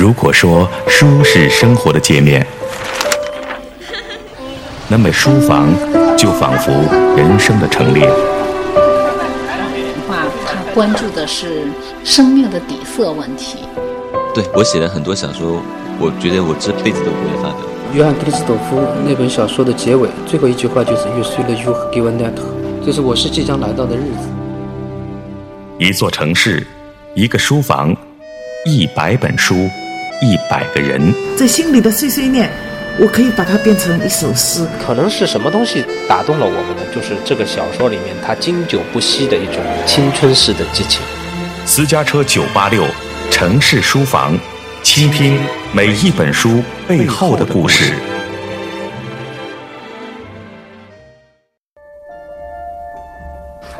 如果说书是生活的界面，那么书房就仿佛人生的陈列。画他关注的是生命的底色问题。对我写了很多小说，我觉得我这辈子都不会发表。约翰克里斯朵夫那本小说的结尾最后一句话就是“越睡了越给我难头”，就是我是即将来到的日子。一座城市，一个书房，一百本书，一百个人。这心里的碎碎念，我可以把它变成一首诗。可能是什么东西打动了我们呢？就是这个小说里面它经久不息的一种青春式的激情。私家车九八六，城市书房，倾听每一本书背后的故事。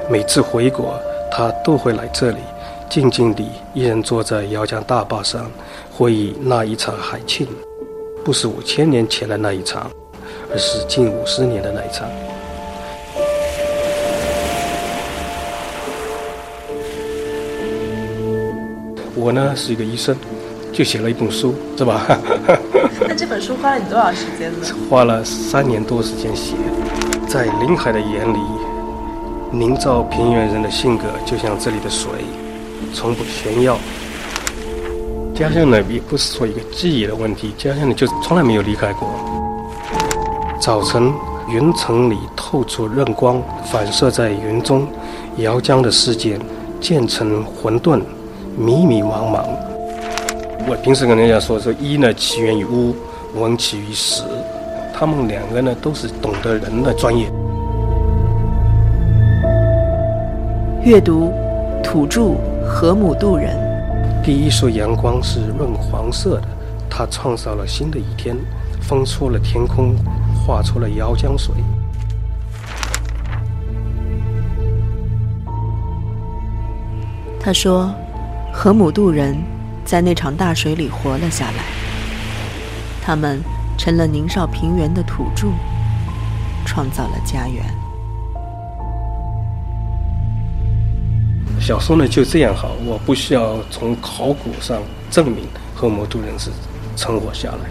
每次回国。他都会来这里，静静地一人坐在姚江大坝上，回忆那一场海庆，不是五千年前的那一场，而是近五十年的那一场。我呢是一个医生，就写了一本书，是吧？那这本书花了你多少时间呢？花了三年多时间写，在林海的眼里。宁造平原人的性格就像这里的水，从不炫耀。家乡呢，也不是说一个记忆的问题，家乡呢就从来没有离开过。早晨，云层里透出润光，反射在云中，遥江的世界渐成混沌，迷迷茫茫。我平时跟人家说，说一呢起源于巫，文起于史，他们两个呢都是懂得人的专业。阅读，土著河姆渡人。第一束阳光是润黄色的，它创造了新的一天，风出了天空，画出了姚江水。他说：“河姆渡人在那场大水里活了下来，他们成了宁绍平原的土著，创造了家园。”小说呢就这样好，我不需要从考古上证明河姆渡人是存活下来，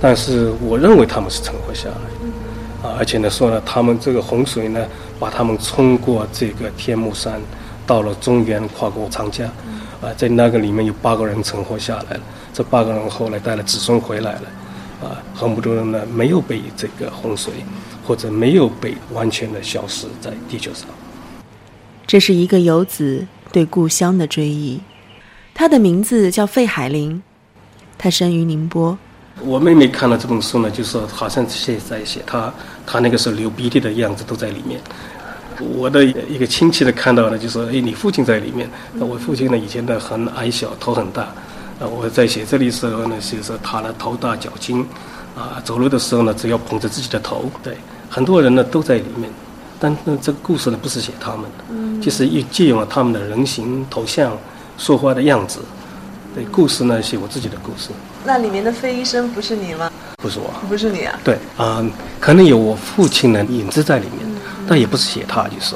但是我认为他们是存活下来，啊，而且呢说呢，他们这个洪水呢把他们冲过这个天目山，到了中原，跨过长江，啊，在那个里面有八个人存活下来了，这八个人后来带了子孙回来了，啊，河姆渡人呢没有被这个洪水，或者没有被完全的消失在地球上。这是一个游子对故乡的追忆，他的名字叫费海林，他生于宁波。我妹妹看了这本书呢，就说好像现在写他，他那个时候流鼻涕的样子都在里面。我的一个亲戚呢看到了，就说：“哎，你父亲在里面。”我父亲呢以前呢很矮小，头很大。啊，我在写这里时候呢，写说他呢头大脚轻，啊，走路的时候呢只要捧着自己的头。对，很多人呢都在里面。但那这个故事呢，不是写他们的，就是又借用了他们的人形头像、说话的样子。对，故事呢，写我自己的故事。那里面的费医生不是你吗？不是我。不是你啊？对啊，可能有我父亲的影子在里面，但也不是写他，就是。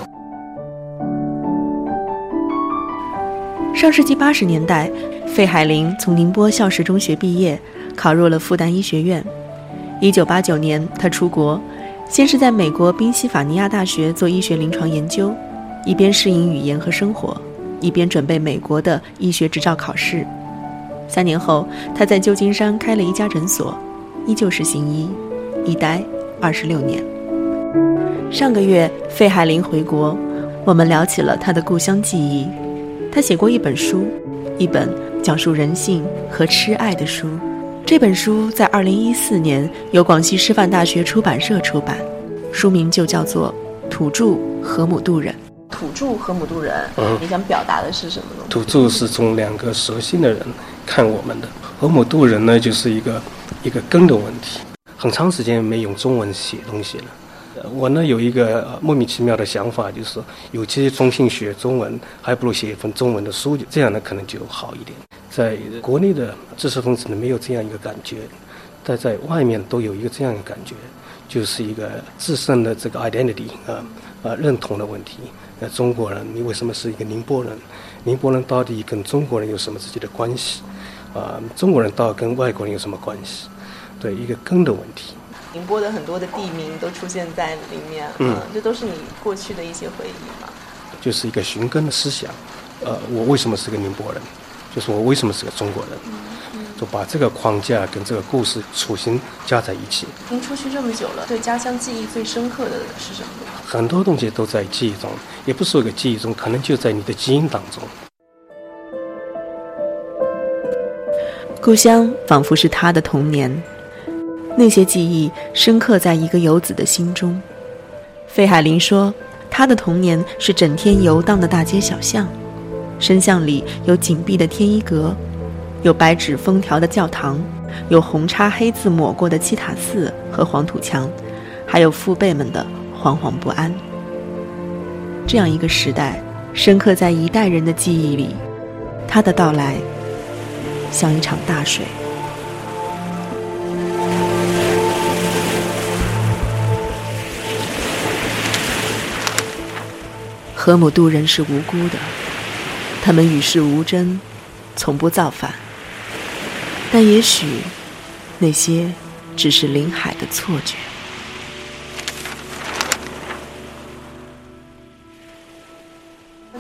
上世纪八十年代，费海林从宁波孝实中学毕业，考入了复旦医学院。一九八九年，他出国。先是在美国宾夕法尼亚大学做医学临床研究，一边适应语言和生活，一边准备美国的医学执照考试。三年后，他在旧金山开了一家诊所，依旧是行医，一待二十六年。上个月，费海林回国，我们聊起了他的故乡记忆。他写过一本书，一本讲述人性和痴爱的书。这本书在二零一四年由广西师范大学出版社出版，书名就叫做《土著河姆渡人》。土著河姆渡人，嗯你想表达的是什么呢？土著是从两个熟悉的人看我们的，河姆渡人呢，就是一个一个根的问题。很长时间没用中文写东西了。我呢有一个莫名其妙的想法，就是说，与其重新学中文，还不如写一份中文的书，这样呢可能就好一点。在国内的知识分子呢没有这样一个感觉，但在外面都有一个这样的感觉，就是一个自身的这个 identity 啊啊认同的问题。那中国人，你为什么是一个宁波人？宁波人到底跟中国人有什么自己的关系？啊，中国人到底跟外国人有什么关系？对，一个根的问题。宁波的很多的地名都出现在里面，嗯，这都是你过去的一些回忆嘛？就是一个寻根的思想。呃，我为什么是个宁波人？就是我为什么是个中国人？就把这个框架跟这个故事雏形加在一起。您出去这么久了，对家乡记忆最深刻的是什么？很多东西都在记忆中，也不是说一个记忆中，可能就在你的基因当中。故乡仿佛是他的童年，那些记忆深刻在一个游子的心中。费海林说，他的童年是整天游荡的大街小巷，深巷里有紧闭的天一阁。有白纸封条的教堂，有红叉黑字抹过的七塔寺和黄土墙，还有父辈们的惶惶不安。这样一个时代，深刻在一代人的记忆里。他的到来，像一场大水。河姆渡人是无辜的，他们与世无争，从不造反。但也许，那些只是临海的错觉。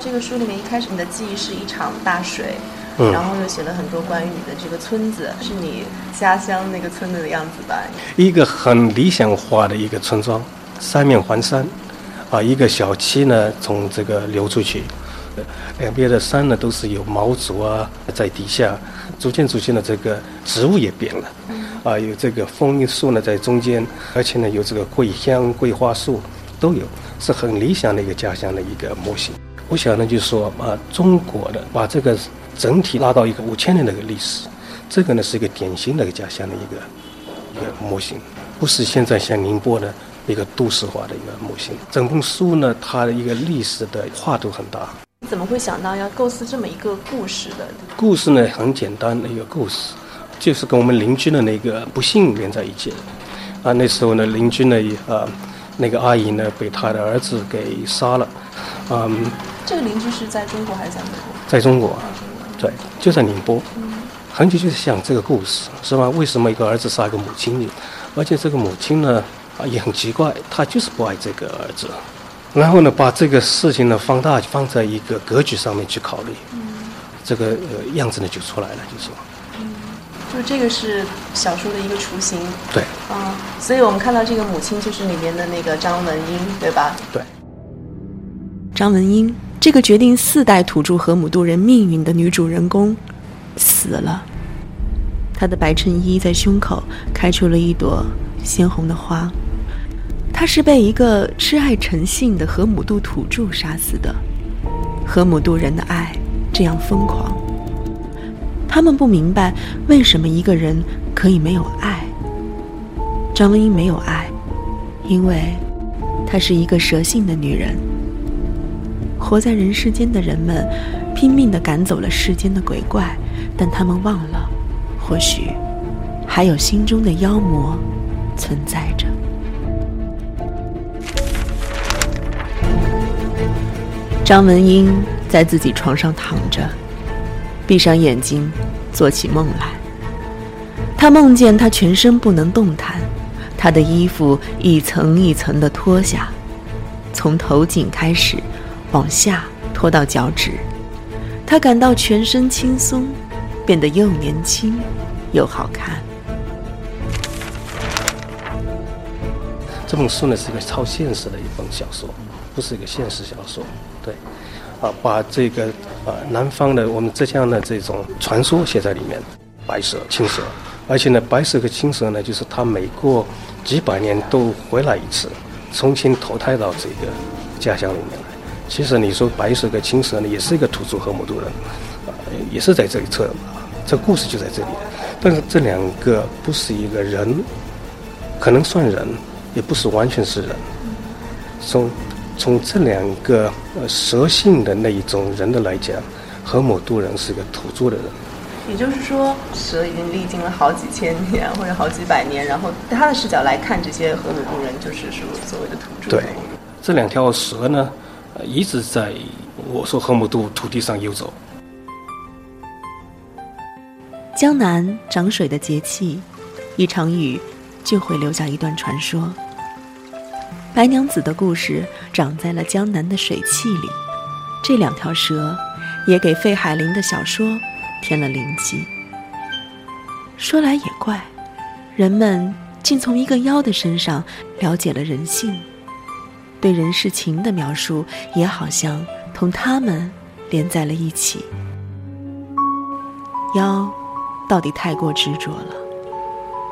这个书里面一开始你的记忆是一场大水，然后又写了很多关于你的这个村子，是你家乡那个村子的样子吧？一个很理想化的一个村庄，三面环山，啊，一个小溪呢从这个流出去。两边的山呢都是有毛竹啊在底下，逐渐逐渐的这个植物也变了，啊有这个枫叶树呢在中间，而且呢有这个桂香桂花树都有，是很理想的一个家乡的一个模型。我想呢就是说啊中国的把这个整体拉到一个五千年的一个历史，这个呢是一个典型的一个家乡的一个一个模型，不是现在像宁波的一个都市化的一个模型。整本书呢它的一个历史的跨度很大。怎么会想到要构思这么一个故事的？故事呢很简单的一个故事，就是跟我们邻居的那个不幸连在一起。啊，那时候呢，邻居呢，呃，那个阿姨呢被她的儿子给杀了。嗯，这个邻居是在中国还是在美国？在中国，对，就在宁波。嗯很久就是想这个故事，是吧？为什么一个儿子杀一个母亲呢？而且这个母亲呢，啊，也很奇怪，她就是不爱这个儿子。然后呢，把这个事情呢放大，放在一个格局上面去考虑，这个呃样子呢就出来了，就是说，就这个是小说的一个雏形。对。啊，所以我们看到这个母亲就是里面的那个张文英，对吧？对。张文英，这个决定四代土著河姆渡人命运的女主人公，死了。她的白衬衣在胸口开出了一朵鲜红的花。他是被一个痴爱成性的河姆渡土著杀死的。河姆渡人的爱这样疯狂，他们不明白为什么一个人可以没有爱。张文英没有爱，因为她是一个蛇性的女人。活在人世间的人们拼命地赶走了世间的鬼怪，但他们忘了，或许还有心中的妖魔存在着。张文英在自己床上躺着，闭上眼睛，做起梦来。她梦见她全身不能动弹，她的衣服一层一层的脱下，从头颈开始，往下脱到脚趾。她感到全身轻松，变得又年轻又好看。这本书呢是一个超现实的一本小说，不是一个现实小说。对，啊，把这个啊南方的我们浙江的这种传说写在里面，白蛇、青蛇，而且呢，白蛇和青蛇呢，就是它每过几百年都回来一次，重新投胎到这个家乡里面来。其实你说白蛇和青蛇呢，也是一个土著和姆渡人，啊，也是在这一侧，这故事就在这里。但是这两个不是一个人，可能算人，也不是完全是人，从。从这两个呃蛇性的那一种人的来讲，河姆渡人是个土著的人。也就是说，蛇已经历经了好几千年或者好几百年，然后他的视角来看这些河姆渡人，就是说所谓的土著。对，这两条蛇呢，呃，一直在我说河姆渡土地上游走。江南涨水的节气，一场雨就会留下一段传说。白娘子的故事长在了江南的水汽里，这两条蛇也给费海林的小说添了灵气。说来也怪，人们竟从一个妖的身上了解了人性，对人世情的描述也好像同他们连在了一起。妖到底太过执着了，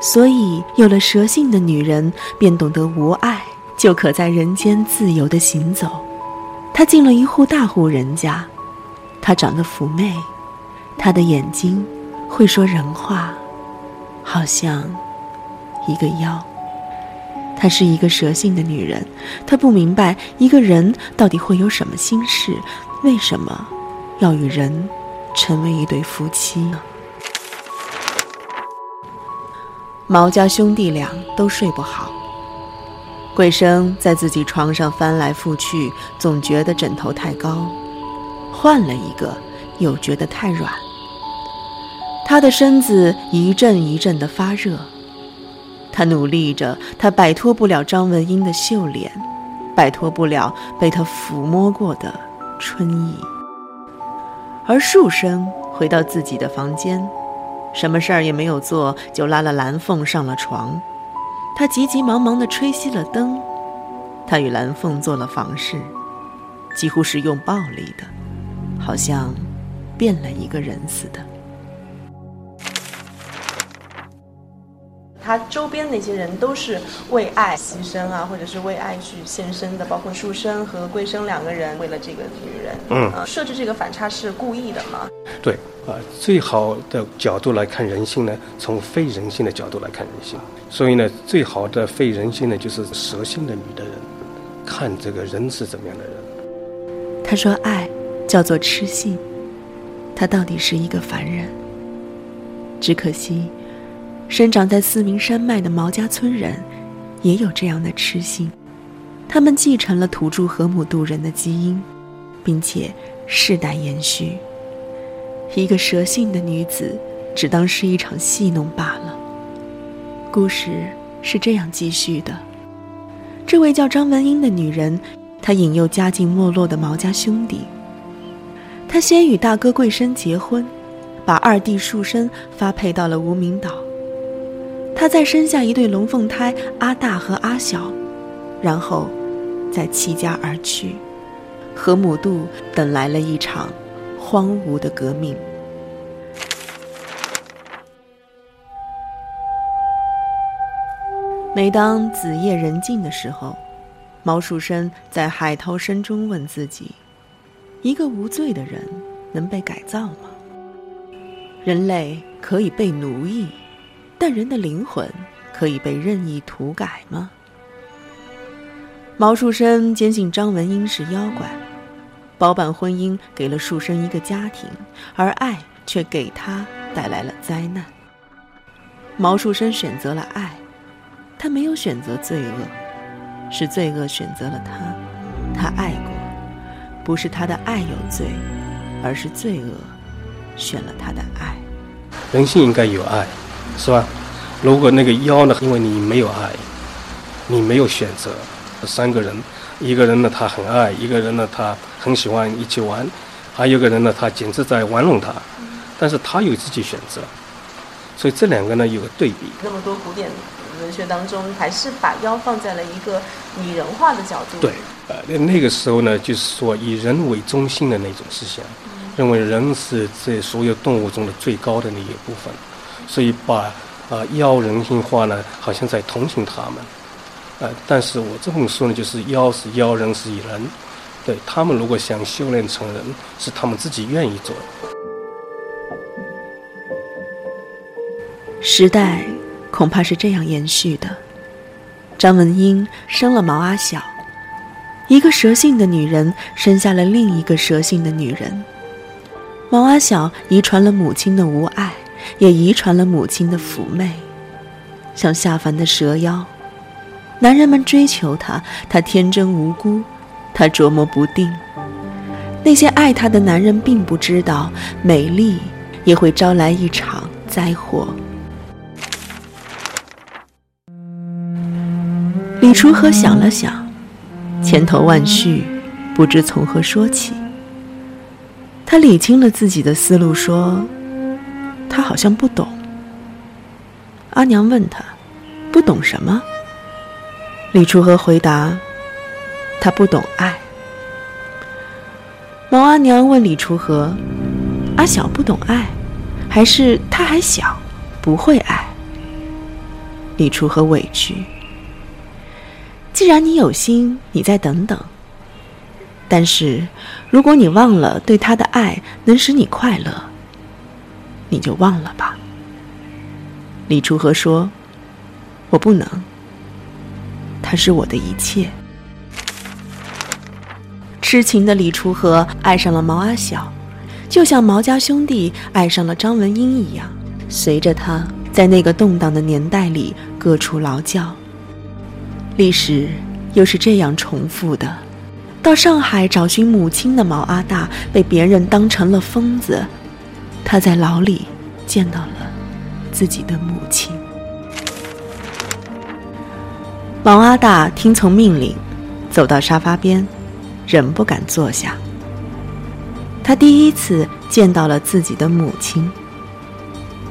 所以有了蛇性的女人便懂得无爱就可在人间自由的行走。她进了一户大户人家，她长得妩媚，她的眼睛会说人话。好像一个妖。她是一个蛇性的女人，她不明白一个人到底会有什么心事，为什么要与人成为一对夫妻呢？毛家兄弟俩都睡不好，桂生在自己床上翻来覆去，总觉得枕头太高，换了一个又觉得太软。他的身子一阵一阵的发热，他努力着，他摆脱不了张文英的秀脸，摆脱不了被他抚摸过的春意。而树生回到自己的房间，什么事儿也没有做，就拉了蓝凤上了床。他急急忙忙地吹熄了灯，他与蓝凤做了房事，几乎是用暴力的，好像变了一个人似的。他周边那些人都是为爱牺牲啊，或者是为爱去献身的，包括书生和桂生两个人为了这个女人，嗯，设置这个反差是故意的吗？对，最好的角度来看人性呢，从非人性的角度来看人性，所以呢，最好的非人性呢，就是蛇性的女的人，看这个人是怎么样的人。他说爱叫做痴性，他到底是一个凡人，只可惜。生长在四明山脉的毛家村人，也有这样的痴心，他们继承了土著河姆渡人的基因，并且世代延续。一个蛇性的女子，只当是一场戏弄罢了。故事是这样继续的：这位叫张文英的女人，她引诱家境没落的毛家兄弟。她先与大哥桂生结婚，把二弟树生发配到了无名岛。他再生下一对龙凤胎阿大和阿小，然后再弃家而去。河姆渡等来了一场荒芜的革命。每当子夜人静的时候，毛树生在海涛声中问自己：一个无罪的人能被改造吗？人类可以被奴役。但人的灵魂可以被任意涂改吗？毛树生坚信张文英是妖怪，包办婚姻给了树生一个家庭，而爱却给他带来了灾难。毛树生选择了爱，他没有选择罪恶，是罪恶选择了他。他爱过，不是他的爱有罪，而是罪恶选了他的爱。人性应该有爱。是吧？如果那个妖呢？因为你没有爱，你没有选择。三个人，一个人呢他很爱，一个人呢他很喜欢一起玩，还有一个人呢他简直在玩弄他，但是他有自己选择。所以这两个呢有个对比。那么多古典文学当中，还是把妖放在了一个拟人化的角度。对，呃，那那个时候呢，就是说以人为中心的那种思想，认为人是这所有动物中的最高的那一部分。所以把啊妖人性化呢，好像在同情他们，呃，但是我这本书呢，就是妖是妖，人是人，对他们如果想修炼成人，是他们自己愿意做的。时代恐怕是这样延续的：张文英生了毛阿晓，一个蛇性的女人生下了另一个蛇性的女人，毛阿晓遗传了母亲的无爱。也遗传了母亲的妩媚，像下凡的蛇妖。男人们追求她，她天真无辜，她琢磨不定。那些爱她的男人并不知道，美丽也会招来一场灾祸。李楚河想了想，千头万绪，不知从何说起。他理清了自己的思路，说：“他好像不懂。”阿娘问他：“不懂什么？”李楚河回答：“他不懂爱。”毛阿娘问李楚河：“阿小不懂爱，还是他还小，不会爱？”李楚河委屈。既然你有心，你再等等。但是，如果你忘了对他的爱能使你快乐，你就忘了吧。李楚河说：“我不能。他是我的一切。”痴情的李楚河爱上了毛阿晓，就像毛家兄弟爱上了张文英一样，随着他在那个动荡的年代里各处劳教。历史又是这样重复的：到上海找寻母亲的毛阿大被别人当成了疯子，他在牢里见到了自己的母亲。王阿大听从命令，走到沙发边，仍不敢坐下。他第一次见到了自己的母亲。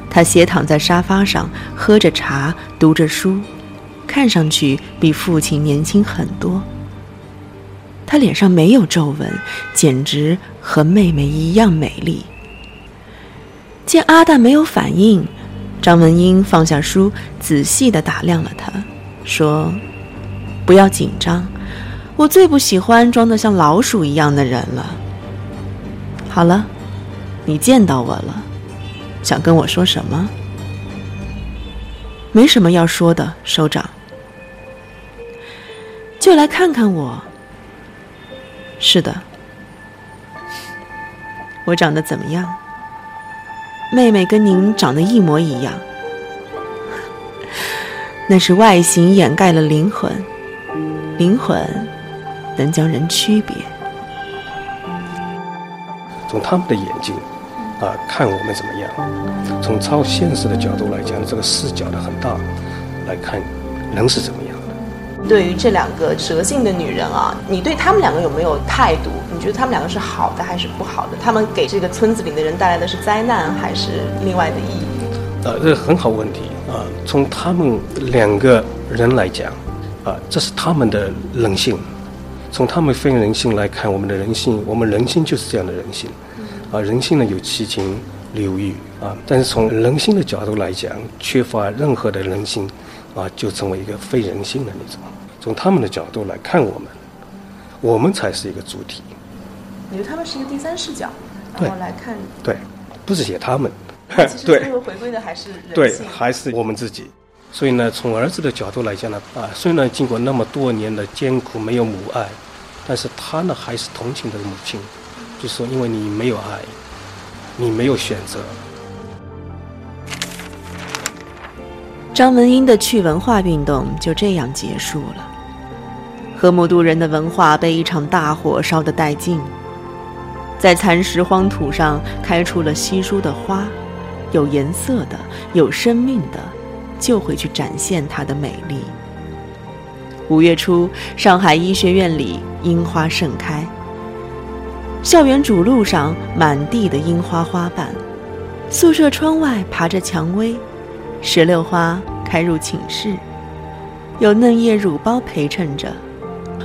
他斜躺在沙发上，喝着茶，读着书。看上去比父亲年轻很多。他脸上没有皱纹，简直和妹妹一样美丽。见阿大没有反应，张文英放下书，仔细地打量了他，说：“不要紧张，我最不喜欢装得像老鼠一样的人了。好了，你见到我了，想跟我说什么？没什么要说的，首长。”就来看看我。是的，我长得怎么样？妹妹跟您长得一模一样。那是外形掩盖了灵魂，灵魂能将人区别。从他们的眼睛啊看我们怎么样？从超现实的角度来讲，这个视角的很大来看人是怎么样的？对于这两个蛇性的女人啊，你对他们两个有没有态度？你觉得他们两个是好的还是不好的？他们给这个村子里的人带来的是灾难还是另外的意义？呃，这很好问题啊。从他们两个人来讲，啊，这是他们的人性。从他们非人性来看，我们的人性，我们人性就是这样的人性。啊，人性呢有七情六欲啊，但是从人性的角度来讲，缺乏任何的人性。啊，就成为一个非人性的那种。从他们的角度来看我们，我们才是一个主体。你觉得他们是一个第三视角，然后来看？对，不是写他们。对，最后回归的还是人性。对，还是我们自己。所以呢，从儿子的角度来讲呢，啊，虽然经过那么多年的艰苦，没有母爱，但是他呢还是同情的母亲，就说因为你没有爱，你没有选择。张文英的去文化运动就这样结束了。河姆渡人的文化被一场大火烧得殆尽，在蚕食荒土上开出了稀疏的花，有颜色的，有生命的，就会去展现它的美丽。五月初，上海医学院里樱花盛开，校园主路上满地的樱花花瓣，宿舍窗外爬着蔷薇。石榴花开入寝室，有嫩叶乳苞陪衬着，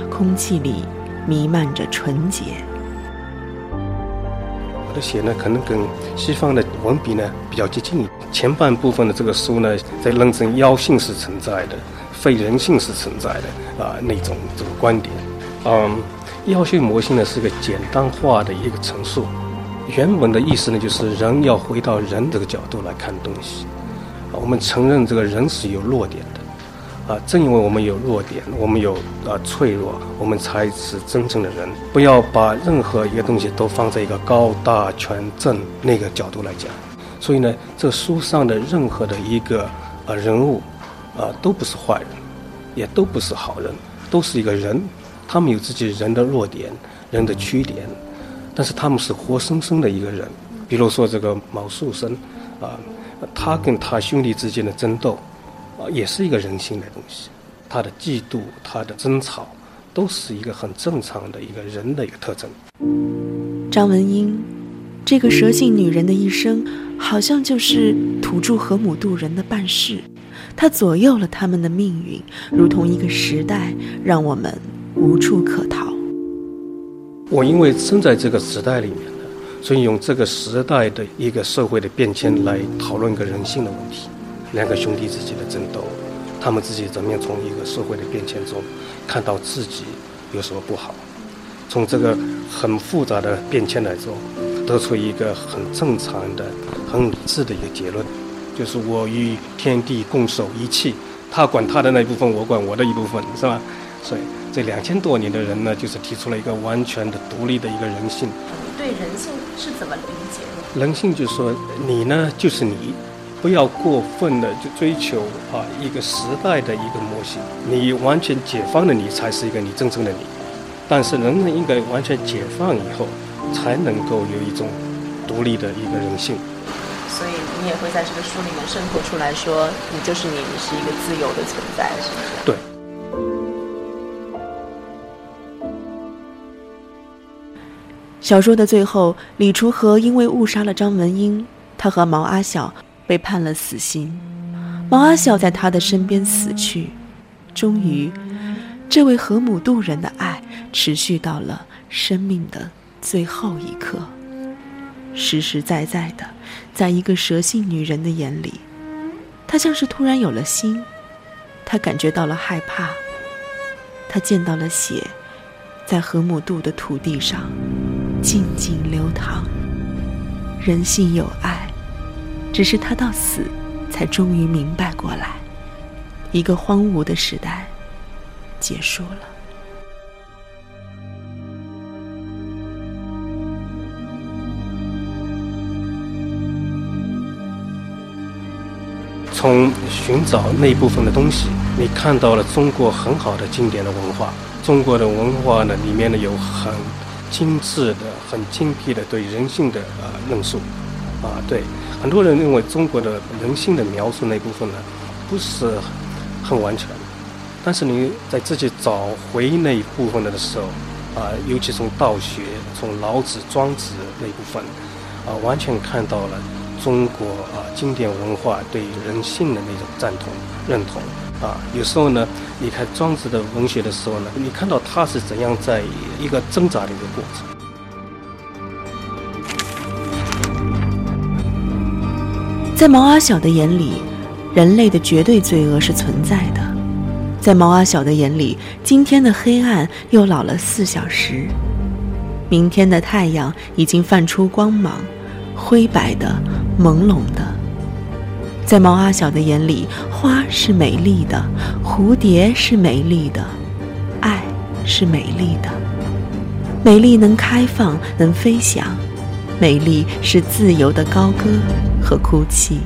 空气里弥漫着纯洁。我的写呢，可能跟西方的文笔呢比较接近。前半部分的这个书呢，在论证妖性是存在的，非人性是存在的啊那种这个观点。嗯，妖性魔性呢是个简单化的一个陈述。原文的意思呢，就是人要回到人这个角度来看东西。我们承认这个人是有弱点的，啊，正因为我们有弱点，我们有啊脆弱，我们才是真正的人。不要把任何一个东西都放在一个高大全正那个角度来讲。所以呢，这书上的任何的一个啊人物，啊都不是坏人，也都不是好人，都是一个人。他们有自己人的弱点、人的缺点，但是他们是活生生的一个人。比如说这个毛树生，啊。他跟他兄弟之间的争斗，啊，也是一个人性的东西。他的嫉妒，他的争吵，都是一个很正常的一个人的一个特征。张文英，这个蛇性女人的一生，好像就是土著河姆渡人的办事，她左右了他们的命运，如同一个时代，让我们无处可逃。我因为生在这个时代里面的，所以用这个时代的一个社会的变迁来讨论一个人性的问题。两个兄弟之间的争斗，他们自己怎么样从一个社会的变迁中看到自己有什么不好？从这个很复杂的变迁来说，得出一个很正常的、很理智的一个结论，就是我与天地共守一气，他管他的那一部分，我管我的一部分，是吧？所以。这两千多年的人呢，就是提出了一个完全的独立的一个人性。对人性是怎么理解的？人性就是说，你呢就是你，不要过分的就追求啊一个时代的一个模型。你完全解放了你，才是一个你真正的你。但是人们应该完全解放以后，才能够有一种独立的一个人性。所以你也会在这个书里面渗透出来说，你就是你，你是一个自由的存在，是不是？对。小说的最后，李锄禾因为误杀了张文英，他和毛阿晓被判了死刑。毛阿晓在他的身边死去，终于，这位河姆渡人的爱持续到了生命的最后一刻。实实在在的，在一个蛇性女人的眼里，她像是突然有了心，她感觉到了害怕，她见到了血，在河姆渡的土地上。静静流淌，人性有爱，只是他到死，才终于明白过来，一个荒芜的时代结束了。从寻找那部分的东西，你看到了中国很好的经典的文化。中国的文化呢，里面呢有很。精致的、很精辟的对人性的呃论述，啊，对，很多人认为中国的人性的描述那部分呢，不是很完全。但是你在自己找回那一部分的时候，啊，尤其从道学、从老子、庄子那部分，啊，完全看到了中国啊经典文化对人性的那种赞同、认同。啊，有时候呢，你看庄子的文学的时候呢，你看到他是怎样在一个挣扎的一个过程。在毛阿晓的眼里，人类的绝对罪恶是存在的；在毛阿晓的眼里，今天的黑暗又老了四小时，明天的太阳已经泛出光芒，灰白的，朦胧的。在毛阿晓的眼里，花是美丽的，蝴蝶是美丽的，爱是美丽的。美丽能开放，能飞翔，美丽是自由的高歌和哭泣。